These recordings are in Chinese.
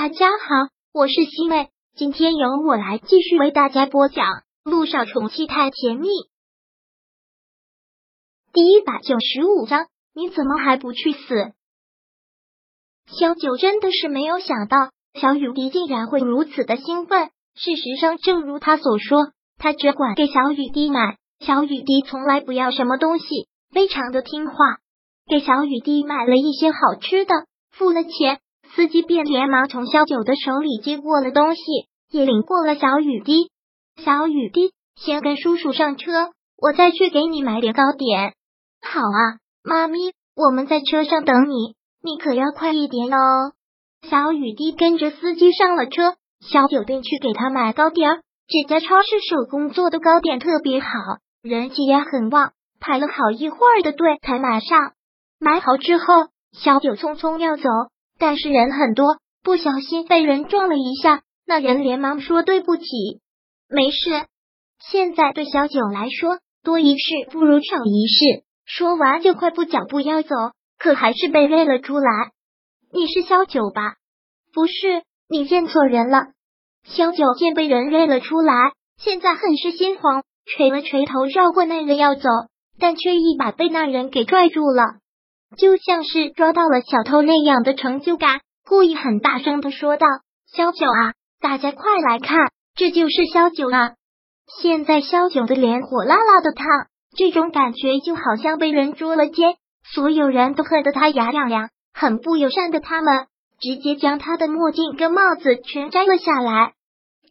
大家好，我是西妹，今天由我来继续为大家播讲《路上宠妻太甜蜜》第一百九十五章。你怎么还不去死？小九真的是没有想到小雨滴竟然会如此的兴奋。事实上，正如他所说，他只管给小雨滴买，小雨滴从来不要什么东西，非常的听话。给小雨滴买了一些好吃的，付了钱。司机便连忙从小九的手里接过了东西，也领过了小雨滴。小雨滴，先跟叔叔上车，我再去给你买点糕点。好啊，妈咪，我们在车上等你，你可要快一点哦。小雨滴跟着司机上了车，小九便去给他买糕点。这家超市手工做的糕点特别好，人气也很旺，排了好一会儿的队才买上。买好之后，小九匆匆要走。但是人很多，不小心被人撞了一下，那人连忙说对不起，没事。现在对小九来说，多一事不如少一事。说完就快步脚步要走，可还是被认了出来。你是小九吧？不是，你认错人了。小九见被人认了出来，现在很是心慌，垂了垂头，绕过那人要走，但却一把被那人给拽住了。就像是抓到了小偷那样的成就感，故意很大声的说道：“萧九啊，大家快来看，这就是萧九啊！”现在萧九的脸火辣辣的烫，这种感觉就好像被人捉了奸，所有人都恨得他牙痒痒。很不友善的他们，直接将他的墨镜跟帽子全摘了下来。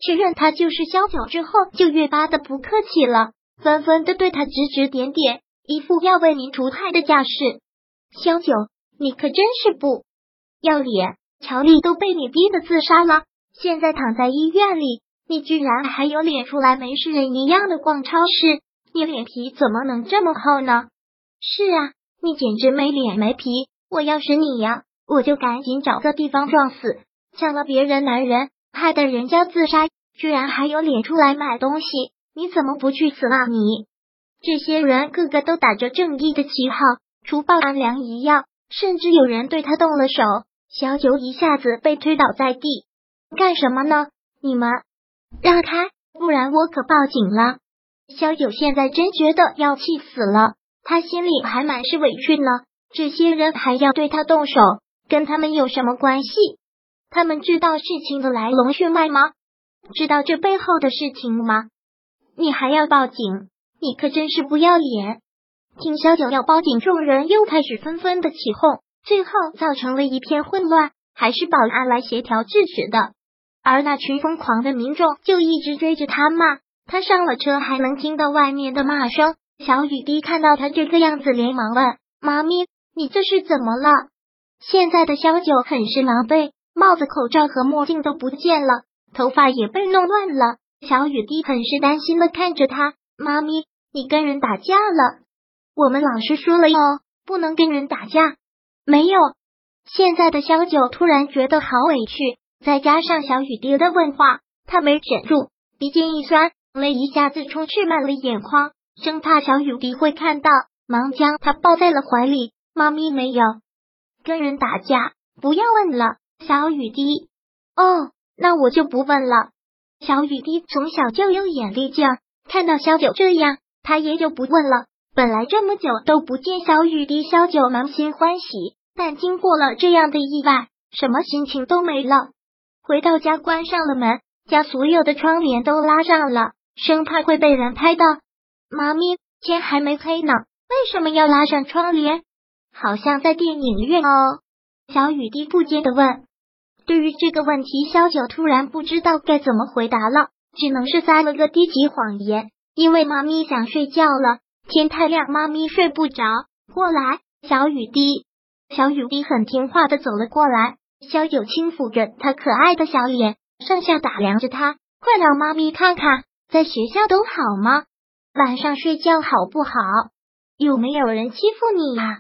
确认他就是萧九之后，就越发的不客气了，纷纷的对他指指点点，一副要为民除害的架势。萧九，你可真是不要脸！乔丽都被你逼得自杀了，现在躺在医院里，你居然还有脸出来没事人一样的逛超市？你脸皮怎么能这么厚呢？是啊，你简直没脸没皮！我要是你呀，我就赶紧找个地方撞死，抢了别人男人，害得人家自杀，居然还有脸出来买东西！你怎么不去死啊你？这些人个个都打着正义的旗号。除暴安良一样，甚至有人对他动了手。小九一下子被推倒在地，干什么呢？你们让开，不然我可报警了。小九现在真觉得要气死了，他心里还满是委屈呢。这些人还要对他动手，跟他们有什么关系？他们知道事情的来龙去脉吗？知道这背后的事情吗？你还要报警？你可真是不要脸！听小九要报警，众人又开始纷纷的起哄，最后造成了一片混乱，还是保安来协调制止的。而那群疯狂的民众就一直追着他骂，他上了车还能听到外面的骂声。小雨滴看到他这个样子，连忙问：“妈咪，你这是怎么了？”现在的萧九很是狼狈，帽子、口罩和墨镜都不见了，头发也被弄乱了。小雨滴很是担心的看着他：“妈咪，你跟人打架了？”我们老师说了哦，不能跟人打架。没有，现在的萧九突然觉得好委屈，再加上小雨滴的问话，他没忍住，鼻尖一酸，泪一下子充斥满了眼眶，生怕小雨滴会看到，忙将他抱在了怀里。妈咪没有跟人打架，不要问了。小雨滴，哦，那我就不问了。小雨滴从小就有眼力劲，看到萧九这样，他也就不问了。本来这么久都不见小雨滴，小九满心欢喜，但经过了这样的意外，什么心情都没了。回到家，关上了门，将所有的窗帘都拉上了，生怕会被人拍到。妈咪，天还没黑呢，为什么要拉上窗帘？好像在电影院哦。小雨滴不解的问。对于这个问题，小九突然不知道该怎么回答了，只能是撒了个低级谎言，因为妈咪想睡觉了。天太亮，妈咪睡不着。过来，小雨滴。小雨滴很听话的走了过来，小九轻抚着他可爱的小脸，上下打量着他。快让妈咪看看，在学校都好吗？晚上睡觉好不好？有没有人欺负你啊？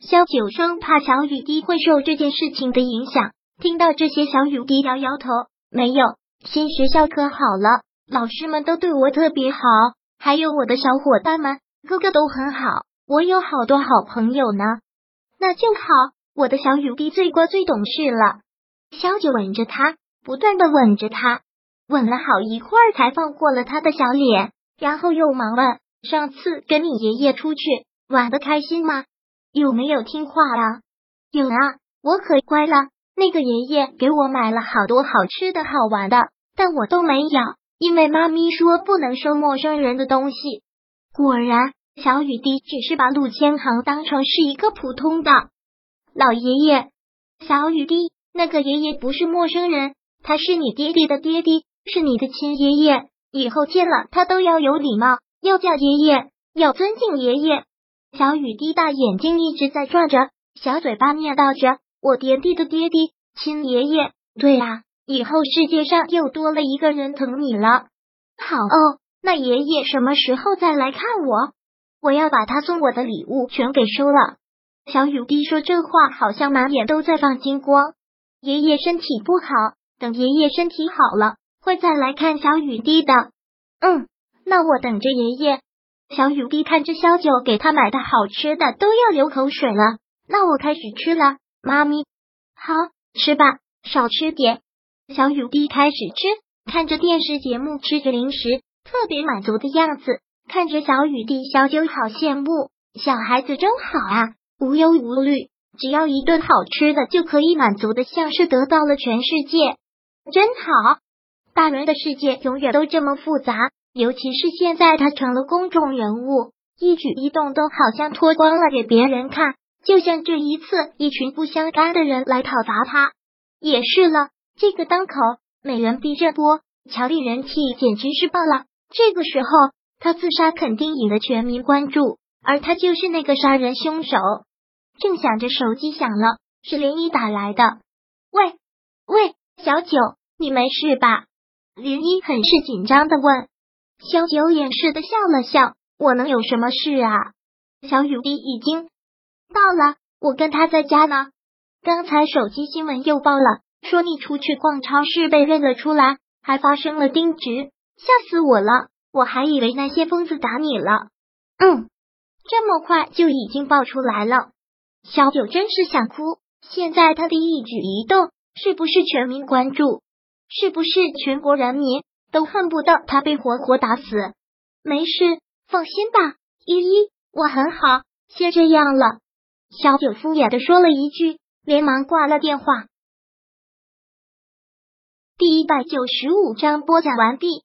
小九生怕小雨滴会受这件事情的影响，听到这些，小雨滴摇摇头，没有。新学校可好了，老师们都对我特别好，还有我的小伙伴们。个个都很好，我有好多好朋友呢。那就好，我的小雨滴最乖最懂事了。小九吻着他，不断的吻着他，吻了好一会儿才放过了他的小脸，然后又忙问：“上次跟你爷爷出去玩的开心吗？有没有听话啊？”“有啊，我可乖了。那个爷爷给我买了好多好吃的好玩的，但我都没有，因为妈咪说不能收陌生人的东西。”果然，小雨滴只是把陆千行当成是一个普通的老爷爷。小雨滴。那个爷爷不是陌生人，他是你爹爹的爹爹，是你的亲爷爷。以后见了他都要有礼貌，要叫爷爷，要尊敬爷爷。小雨滴大眼睛一直在转着，小嘴巴念叨着：“我爹爹的爹爹，亲爷爷。”对啊，以后世界上又多了一个人疼你了。好哦，那爷爷什么时候再来看我？我要把他送我的礼物全给收了。小雨滴说这话，好像满眼都在放金光。爷爷身体不好，等爷爷身体好了，会再来看小雨滴的。嗯，那我等着爷爷。小雨滴看着小九给他买的好吃的，都要流口水了。那我开始吃了，妈咪，好吃吧，少吃点。小雨滴开始吃，看着电视节目，吃着零食，特别满足的样子。看着小雨滴，小九好羡慕，小孩子真好啊，无忧无虑。只要一顿好吃的就可以满足的，像是得到了全世界，真好。大人的世界永远都这么复杂，尤其是现在他成了公众人物，一举一动都好像脱光了给别人看。就像这一次，一群不相干的人来讨伐他，也是了。这个当口，美人逼热播，乔丽人气简直是爆了。这个时候，他自杀肯定引了全民关注，而他就是那个杀人凶手。正想着，手机响了，是林一打来的。喂喂，小九，你没事吧？林一很是紧张的问。小九掩饰的笑了笑，我能有什么事啊？小雨滴已经到了，我跟他在家呢。刚才手机新闻又报了，说你出去逛超市被认了出来，还发生了丁直，吓死我了！我还以为那些疯子打你了。嗯，这么快就已经爆出来了。小九真是想哭，现在他的一举一动是不是全民关注？是不是全国人民都恨不得他被活活打死？没事，放心吧，依依，我很好，先这样了。小九敷衍的说了一句，连忙挂了电话。第一百九十五章播讲完毕。